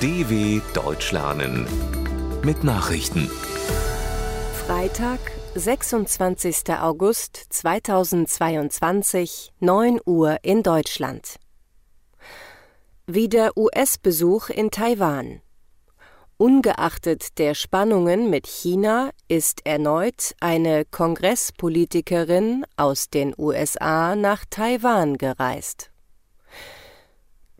DW Deutsch lernen mit Nachrichten. Freitag, 26. August 2022, 9 Uhr in Deutschland. Wieder US-Besuch in Taiwan. Ungeachtet der Spannungen mit China ist erneut eine Kongresspolitikerin aus den USA nach Taiwan gereist.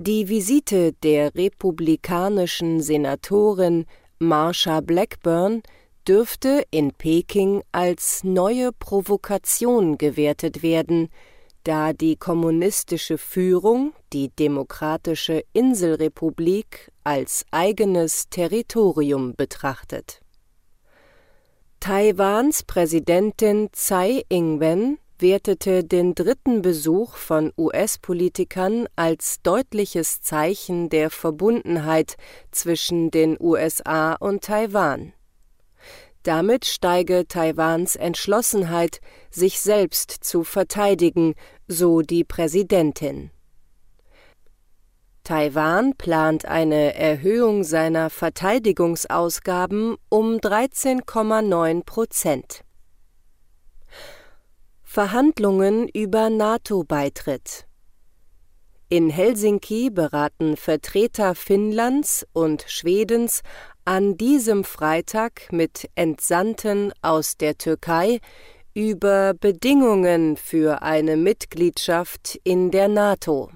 Die Visite der republikanischen Senatorin Marsha Blackburn dürfte in Peking als neue Provokation gewertet werden, da die kommunistische Führung die demokratische Inselrepublik als eigenes Territorium betrachtet. Taiwans Präsidentin Tsai Ing-wen wertete den dritten Besuch von US-Politikern als deutliches Zeichen der Verbundenheit zwischen den USA und Taiwan. Damit steige Taiwans Entschlossenheit, sich selbst zu verteidigen, so die Präsidentin. Taiwan plant eine Erhöhung seiner Verteidigungsausgaben um 13,9 Prozent. Verhandlungen über NATO-Beitritt. In Helsinki beraten Vertreter Finnlands und Schwedens an diesem Freitag mit Entsandten aus der Türkei über Bedingungen für eine Mitgliedschaft in der NATO.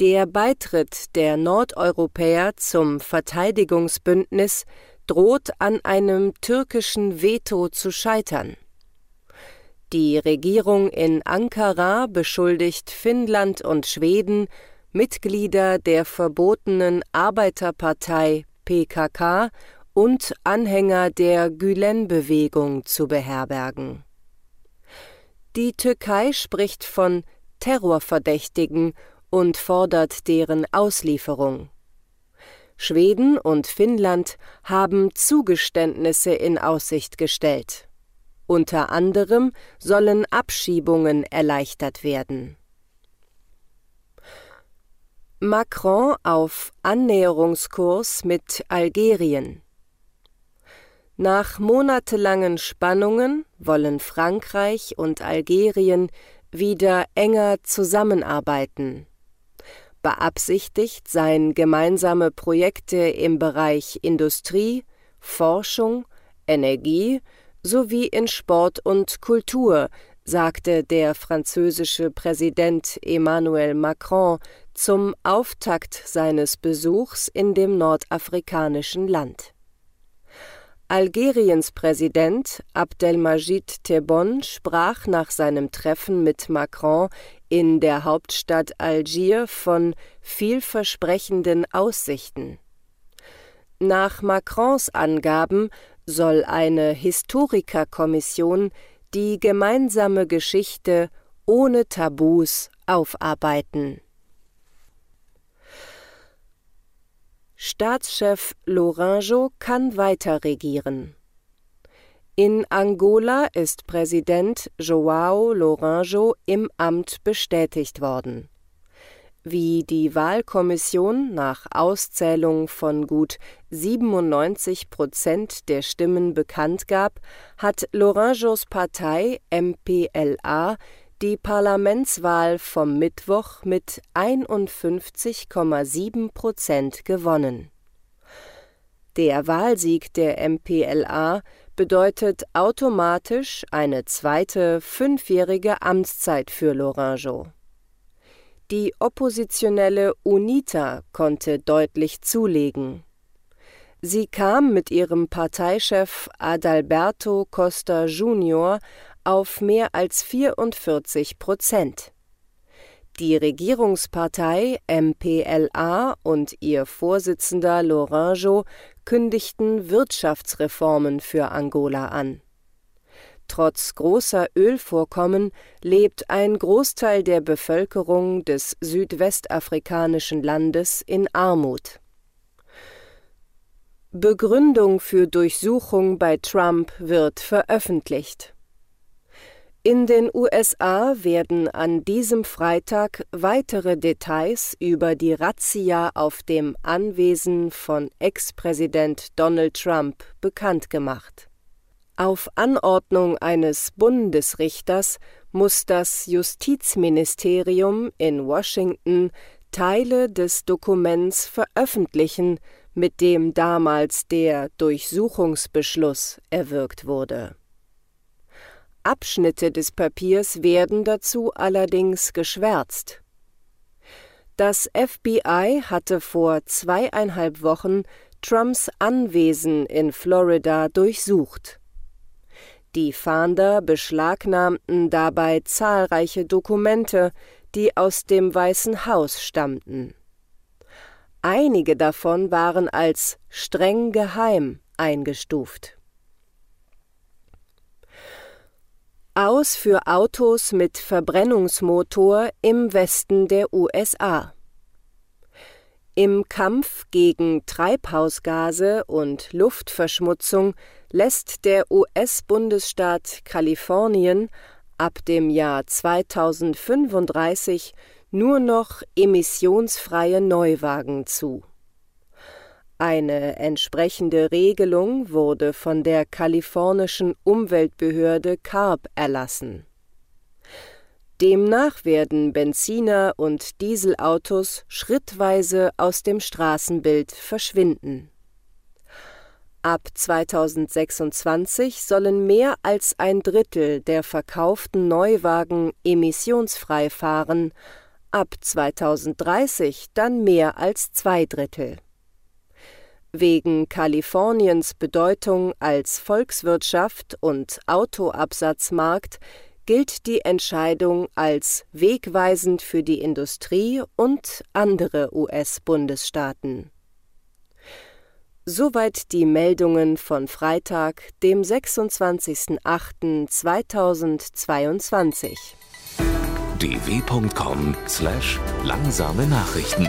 Der Beitritt der Nordeuropäer zum Verteidigungsbündnis droht an einem türkischen Veto zu scheitern. Die Regierung in Ankara beschuldigt Finnland und Schweden, Mitglieder der verbotenen Arbeiterpartei PKK und Anhänger der Gülen-Bewegung zu beherbergen. Die Türkei spricht von Terrorverdächtigen und fordert deren Auslieferung. Schweden und Finnland haben Zugeständnisse in Aussicht gestellt. Unter anderem sollen Abschiebungen erleichtert werden. Macron auf Annäherungskurs mit Algerien. Nach monatelangen Spannungen wollen Frankreich und Algerien wieder enger zusammenarbeiten. Beabsichtigt seien gemeinsame Projekte im Bereich Industrie, Forschung, Energie sowie in Sport und Kultur, sagte der französische Präsident Emmanuel Macron zum Auftakt seines Besuchs in dem nordafrikanischen Land. Algeriens Präsident Abdelmajid Tebboune sprach nach seinem Treffen mit Macron in der Hauptstadt Algier von vielversprechenden Aussichten. Nach Macrons Angaben soll eine Historikerkommission die gemeinsame Geschichte ohne Tabus aufarbeiten. Staatschef Lourenço kann weiter regieren. In Angola ist Präsident João Lourenço im Amt bestätigt worden wie die Wahlkommission nach Auszählung von gut 97 Prozent der Stimmen bekannt gab, hat Lourenços Partei MPLA die Parlamentswahl vom Mittwoch mit 51,7 Prozent gewonnen. Der Wahlsieg der MPLA bedeutet automatisch eine zweite fünfjährige Amtszeit für Lourenço. Die oppositionelle UNITA konnte deutlich zulegen. Sie kam mit ihrem Parteichef Adalberto Costa Junior auf mehr als 44 Prozent. Die Regierungspartei MPLA und ihr Vorsitzender Lourenço kündigten Wirtschaftsreformen für Angola an. Trotz großer Ölvorkommen lebt ein Großteil der Bevölkerung des südwestafrikanischen Landes in Armut. Begründung für Durchsuchung bei Trump wird veröffentlicht. In den USA werden an diesem Freitag weitere Details über die Razzia auf dem Anwesen von Ex-Präsident Donald Trump bekannt gemacht. Auf Anordnung eines Bundesrichters muss das Justizministerium in Washington Teile des Dokuments veröffentlichen, mit dem damals der Durchsuchungsbeschluss erwirkt wurde Abschnitte des Papiers werden dazu allerdings geschwärzt. Das FBI hatte vor zweieinhalb Wochen Trumps Anwesen in Florida durchsucht. Die Fahnder beschlagnahmten dabei zahlreiche Dokumente, die aus dem Weißen Haus stammten. Einige davon waren als streng geheim eingestuft. Aus für Autos mit Verbrennungsmotor im Westen der USA. Im Kampf gegen Treibhausgase und Luftverschmutzung lässt der US-Bundesstaat Kalifornien ab dem Jahr 2035 nur noch emissionsfreie Neuwagen zu eine entsprechende Regelung wurde von der kalifornischen Umweltbehörde CARB erlassen. Demnach werden Benziner und Dieselautos schrittweise aus dem Straßenbild verschwinden. Ab 2026 sollen mehr als ein Drittel der verkauften Neuwagen emissionsfrei fahren, ab 2030 dann mehr als zwei Drittel. Wegen Kaliforniens Bedeutung als Volkswirtschaft und Autoabsatzmarkt gilt die Entscheidung als wegweisend für die Industrie und andere US-Bundesstaaten. Soweit die Meldungen von Freitag, dem 26.08.2022. dw.com/langsame Nachrichten